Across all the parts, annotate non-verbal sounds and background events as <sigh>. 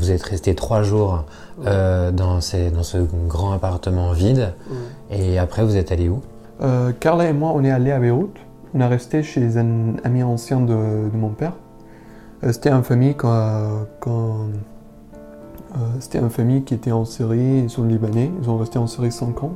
vous êtes resté trois jours euh, dans, ces- dans ce grand appartement vide. Et après, vous êtes allé où? Euh, Carla et moi, on est allés à Beyrouth. On est resté chez un ami ancien de, de mon père. Euh, c'était une famille quand, quand- c'était une famille qui était en Syrie. Ils sont libanais. Ils sont restés en Syrie 5 ans.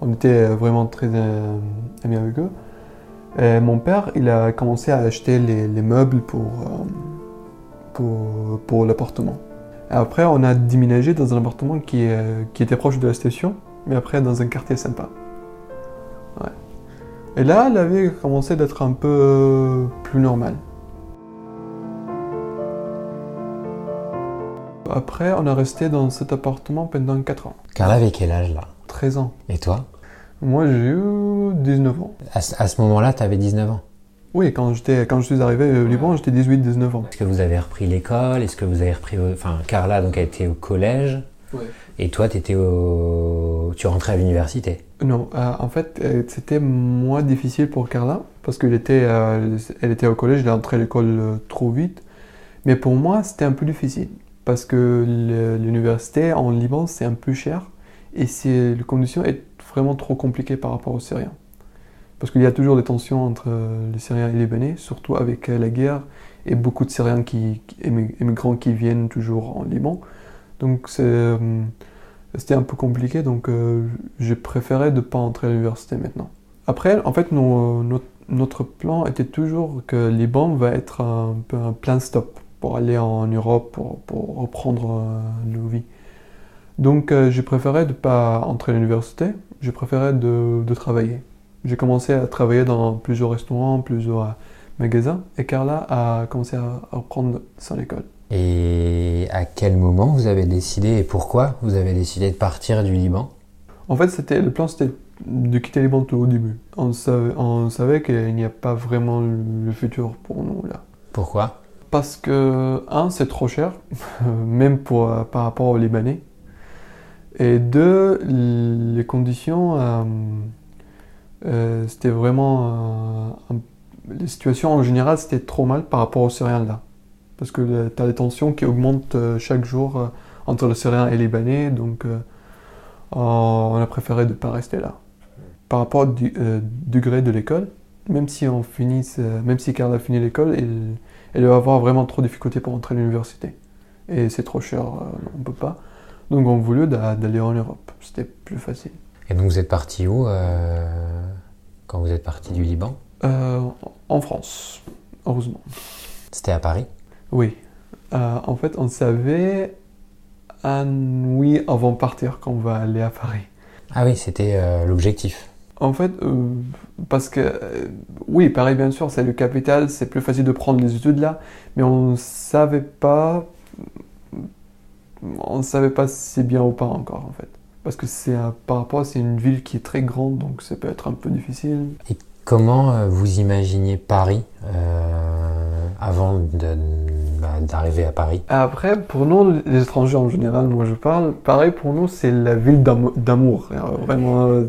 On était vraiment très amis avec eux. Et mon père, il a commencé à acheter les, les meubles pour, pour, pour l'appartement. Après, on a déménagé dans un appartement qui, est- qui était proche de la station, mais après dans un quartier sympa. Et là, la vie a commencé d'être un peu euh, plus normale. Après, on a resté dans cet appartement pendant 4 ans. Carla avait quel âge là? 13 ans. Et toi? Moi, j'ai eu 19 ans. À, ce- à ce moment-là, tu avais 19 ans? Oui, quand, j'étais, quand je suis arrivé au Liban, j'étais 18-19 ans. Est-ce que vous avez repris l'école? Est-ce que vous avez repris... vos- Enfin, Carla donc, a été au collège. Ouais. Et toi, étais au... tu rentrais à l'université? Non, euh, en fait, euh, c'était moins difficile pour Carla parce qu'elle était, euh, elle était au collège, elle est entrée à l'école euh, trop vite. Mais pour moi, c'était un peu difficile parce que l'université en Liban, c'est un peu cher et les conditions sont vraiment trop compliquées par rapport aux Syriens. Parce qu'il y a toujours des tensions entre euh, les Syriens et les Libanais, surtout avec euh, la guerre et beaucoup de Syriens qui, immigrants qui viennent toujours en Liban. Donc euh, c'était un peu compliqué, donc j'ai préféré de ne pas entrer à l'université maintenant. Après, en fait, notre, plan était toujours que Liban va être un peu un plein stop pour aller en Europe, pour, reprendre nos vies. Donc j'ai préféré de ne pas entrer à l'université, j'ai préféré de travailler. J'ai commencé à travailler dans plusieurs restaurants, plusieurs euh, magasins, et Carla a commencé à, reprendre son école. Et à quel moment vous avez décidé et pourquoi vous avez décidé de partir du Liban? En fait, c'était, le plan c'était de quitter les banques au début. On savait, on savait qu'il n'y a pas vraiment le le futur pour nous là. Pourquoi? Parce que, un, c'est trop cher, <laughs> même pour, euh, par rapport aux Libanais. Et deux, les conditions, euh, euh, c'était vraiment. euh, un- les situations en général, c'était trop mal par rapport aux Syriens là. Parce que tu as les tensions qui augmentent euh, chaque jour euh, entre les Syriens et les Libanais, donc euh, on a préféré de ne pas rester là. Par rapport au degré de l'école, même si on euh, même si Carla finit l'école, il- elle va avoir vraiment trop de difficultés pour entrer à l'université. Et c'est trop cher, on peut pas. Donc on voulait d'a- d'aller en Europe, c'était plus facile. Et donc vous êtes parti où euh, quand vous êtes parti du Liban Euh, en France, heureusement. C'était à Paris Oui. Euh, en fait, on savait un oui avant de partir qu'on va aller à Paris. Ah oui, c'était l'objectif. En fait, parce que oui, Paris bien sûr, c'est le capital, c'est plus facile de prendre les études là, mais on savait pas, on savait pas si bien ou pas encore en fait, parce que c'est par rapport, à- c'est une ville qui est très grande, donc ça peut être un peu difficile. Comment euh, vous imaginiez Paris euh, avant de- bah, d'arriver à Paris? Après, pour nous, les étrangers en général, moi je parle, pareil pour nous, c'est la ville d'amo- d'amour. Vraiment, euh,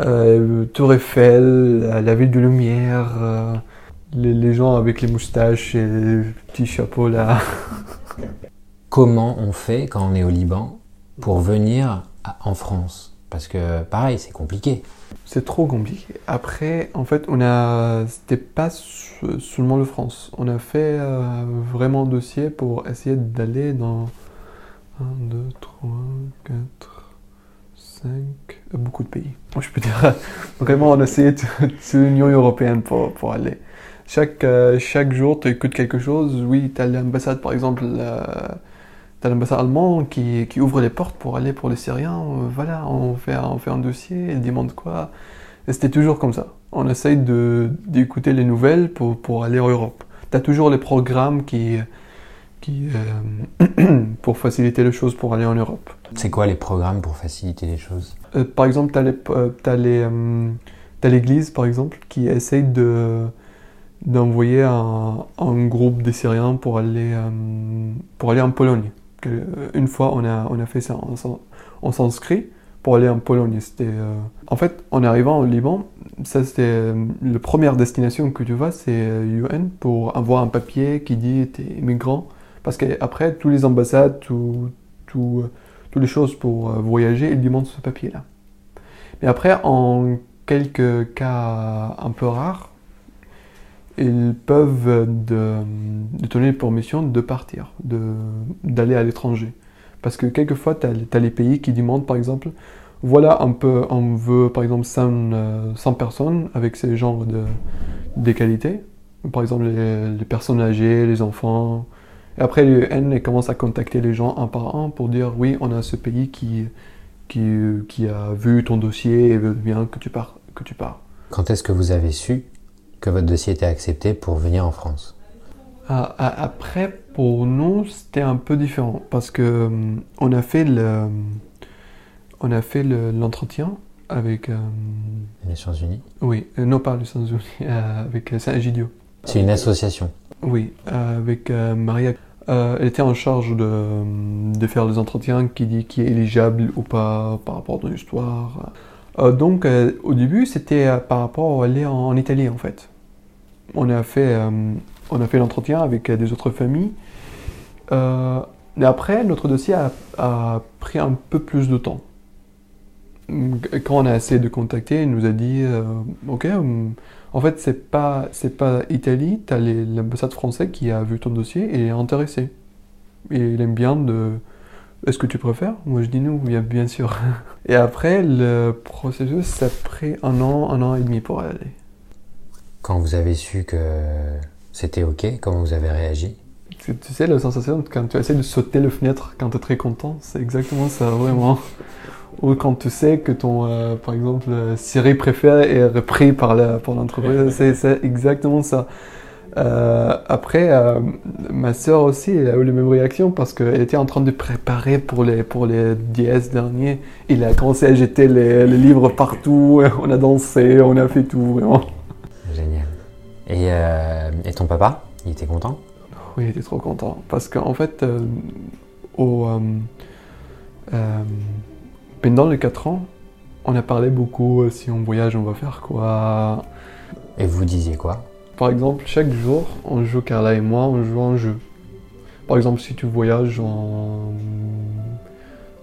euh, Tour Eiffel, la, la ville de lumière, euh, les, les gens avec les moustaches et les petits chapeaux là. Comment on fait quand on est au Liban? Pour venir en France Parce que pareil, c'est compliqué. C'est trop compliqué. Après, en fait, on a, c'était pas se- seulement le France. On a fait euh, vraiment un dossier pour essayer d'aller dans 1, 2, 3, 4, 5, beaucoup de pays. Je peux dire, <laughs> vraiment, on a essayé de l'Union européenne pour, pour aller. Chaque, euh, chaque jour, tu écoutes quelque chose. Oui, tu as l'ambassade, par exemple, tu as l'ambassade allemande qui, qui ouvre les portes pour aller pour les Syriens. Euh, voilà, on fait, on fait un dossier, ils demandent quoi. Et c'était toujours comme ça. On essaye d'écouter les nouvelles pour, pour aller en Europe. Tu as toujours les programmes qui, qui, euh, <clears throat> pour faciliter les choses pour aller en Europe. C'est quoi les programmes pour faciliter les choses? Euh, par exemple, tu as, l'église, par exemple, qui essaye de, d'envoyer un, un groupe de Syriens pour aller, euh, pour aller en Pologne. Euh, une fois, on a, on a fait ça, on s'inscrit pour aller en Pologne. Euh, En fait, en arrivant au Liban, ça c'était euh, la première destination que tu vas, c'est UN pour avoir un papier qui dit tu es immigrant, Parce qu'après, tous les ambassades, tout, tout, toutes les choses pour voyager, ils demandent ce papier-là. Mais après, en quelques cas un peu rares, ils peuvent de, donner permission de partir, d'aller à l'étranger. Parce que quelquefois, tu as, les pays qui demandent, par exemple, voilà, on, veut par exemple 100, 100 personnes avec ces genres de, de qualités. Par exemple, les, personnes âgées, les enfants. Et après, l'UN commence à contacter les gens un par un pour dire oui, on a ce pays qui, qui, qui a vu ton dossier et veut bien que tu pars. Que tu pars. Quand est-ce que vous avez su que votre dossier était accepté pour venir en France ah, ah, Après, pour nous, c'était un peu différent parce que hum, on a fait le, on a fait l'entretien avec euh, les Nations Unies. Oui, euh, non pas les Nations Unies, <laughs> euh, avec Saint-Egidio. C'est une association. Oui, avec Maria. elle était en charge de, de, faire les entretiens qui dit qui est éligible ou pas par rapport à ton histoire. donc au début, c'était par rapport à aller en, Italie en fait. On a fait, on a fait l'entretien avec des autres familles. et après, notre dossier a pris un peu plus de temps quand on a essayé de contacter, il nous a dit euh, Ok, euh, en fait, c'est pas, c'est pas Italie, tu as l'ambassade française qui a vu ton dossier et est intéressé. Et il aime bien de. Est-ce que tu préfères? Moi, je dis bien, bien sûr. <laughs> Et après, le processus, ça a pris un an, un an et demi pour aller. Quand vous avez su que c'était OK, comment vous avez réagi tu, tu sais, la sensation quand tu essaies de sauter le fenêtre quand tu es très content, c'est exactement ça, vraiment ou quand tu sais que ton, euh, par exemple, série préférée est repris par l'entreprise. <laughs> c'est exactement ça. Euh, après, euh, ma sœur aussi elle a eu les mêmes réactions parce qu'elle était en train de préparer pour les, pour les dièses derniers. Il a commencé à jeter les, les, livres partout, <laughs> on a dansé, on a fait tout, vraiment. Et, et ton papa, il était content? Oui, il était trop content. Parce qu'en fait, au pendant les 4 ans, on a parlé beaucoup, euh, si on voyage, on va faire quoi. Et vous disiez quoi? Par exemple, chaque jour, on joue, Carla et moi, on joue un jeu. Par exemple, si tu voyages en,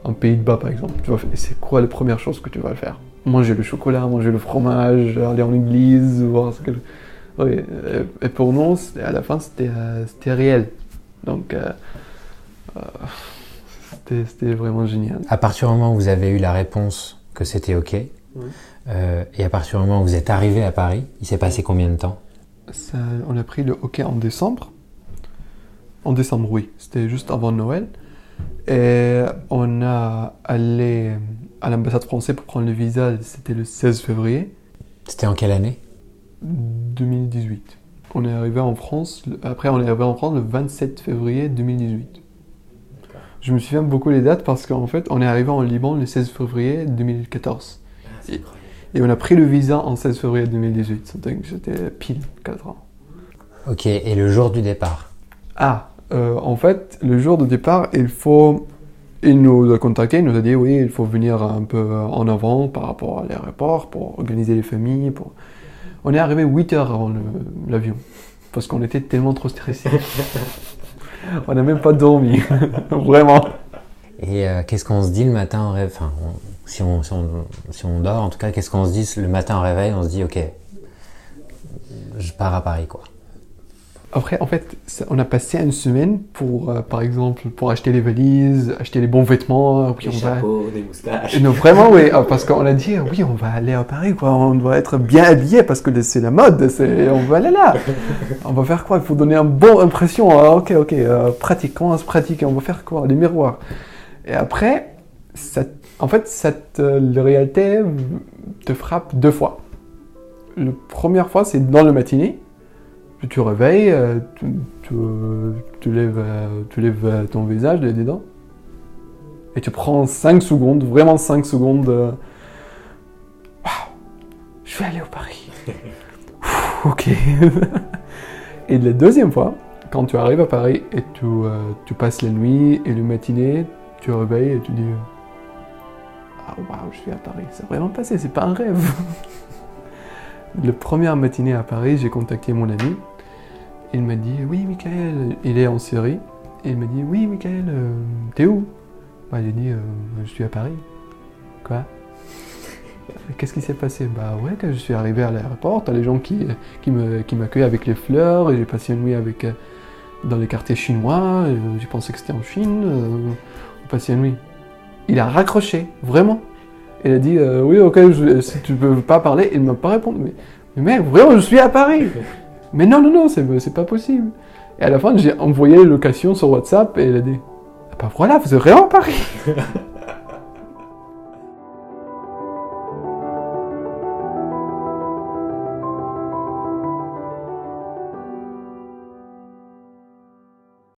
en Pays-de-Bas, par exemple, tu vas c'est quoi la première chose que tu vas faire? Manger le chocolat, manger le fromage, aller en église, voir ce que... Oui, et pour nous, à la fin, c'était euh, réel. Donc, euh, c'était vraiment génial. À partir du moment où vous avez eu la réponse que c'était OK, euh, et à partir du moment où vous êtes arrivé à Paris, il s'est passé combien de temps? On a pris le OK en décembre. En décembre, oui. C'était juste avant Noël. Et on a allé à l'ambassade française pour prendre le visa, c'était le 16 février. C'était en quelle année? 2018. On est arrivé en France, après on est arrivé en France le 27 février 2018. Je me souviens beaucoup les dates parce qu'en fait, on est arrivé en Liban le 16 février 2014. Ah, et, on a pris le visa en 16 février 2018. C'était pile 4 ans. Ok, et le jour du départ? Ah, euh, en fait, le jour du départ, il faut. Il nous a contacté, il nous a dit oui, il faut venir un peu en avant par rapport à l'aéroport pour organiser les familles. Pour... On est arrivé 8 heures avant l'avion parce qu'on était tellement trop stressés. <laughs> on n'a même pas dormi, <laughs> vraiment. Et euh, qu'est-ce qu'on se dit le matin en rêve enfin, si, on, si, on, si, on, dort, en tout cas, qu'est-ce qu'on se dit le matin en réveil? On se dit, ok, je pars à Paris, quoi. Après, en fait, on a passé une semaine pour, euh, par exemple, pour acheter les valises, acheter les bons vêtements. Puis on va... des moustaches. Non, vraiment, oui, <laughs> ah, parce qu'on a dit, oui, on va aller à Paris, quoi. On doit être bien habillé parce que c'est la mode. On va aller là. <laughs> on va faire quoi? Il faut donner une bonne impression. Hein. Ok, ok, euh, pratique. Comment se pratique On va faire quoi? Les miroirs. Et après, ça, en fait, cette euh, réalité te frappe deux fois. La première fois, c'est dans le matinée tu réveilles, euh, tu, tu, lèves, euh, tu lèves euh, ton visage dedans et tu prends 5 secondes, vraiment 5 secondes. Waouh, je vais aller au Paris. <laughs> ok. <laughs> et la deuxième fois, quand tu arrives à Paris et tu, tu passes la nuit et le matinée, tu réveilles et tu dis Ah waouh, je suis à Paris. C'est vraiment passé, c'est pas un rêve. <laughs> Le première matinée à Paris, j'ai contacté mon ami. Il m'a dit Oui, Michael, il est en Syrie. Et il m'a dit Oui, Michael, euh, t'es où? Bah, J'ai dit euh, Je suis à Paris. Quoi? Qu'est-ce qui s'est passé? Bah ouais, quand je suis arrivé à l'aéroport, t'as les gens qui, qui, m'accueillent avec les fleurs, et j'ai passé une nuit euh, dans les quartiers chinois, j'ai pensé que c'était en Chine, on passait une nuit. Il a raccroché, vraiment. Il a dit Oui, ok, si tu peux pas parler, il m'a pas répondu. Mais, mais mec, vraiment, je suis à Paris Mais non, non, non, c'est, pas possible. Et à la fin, j'ai envoyé les locations sur WhatsApp, et il a dit Ah bah voilà, vous vraiment à Paris <laughs>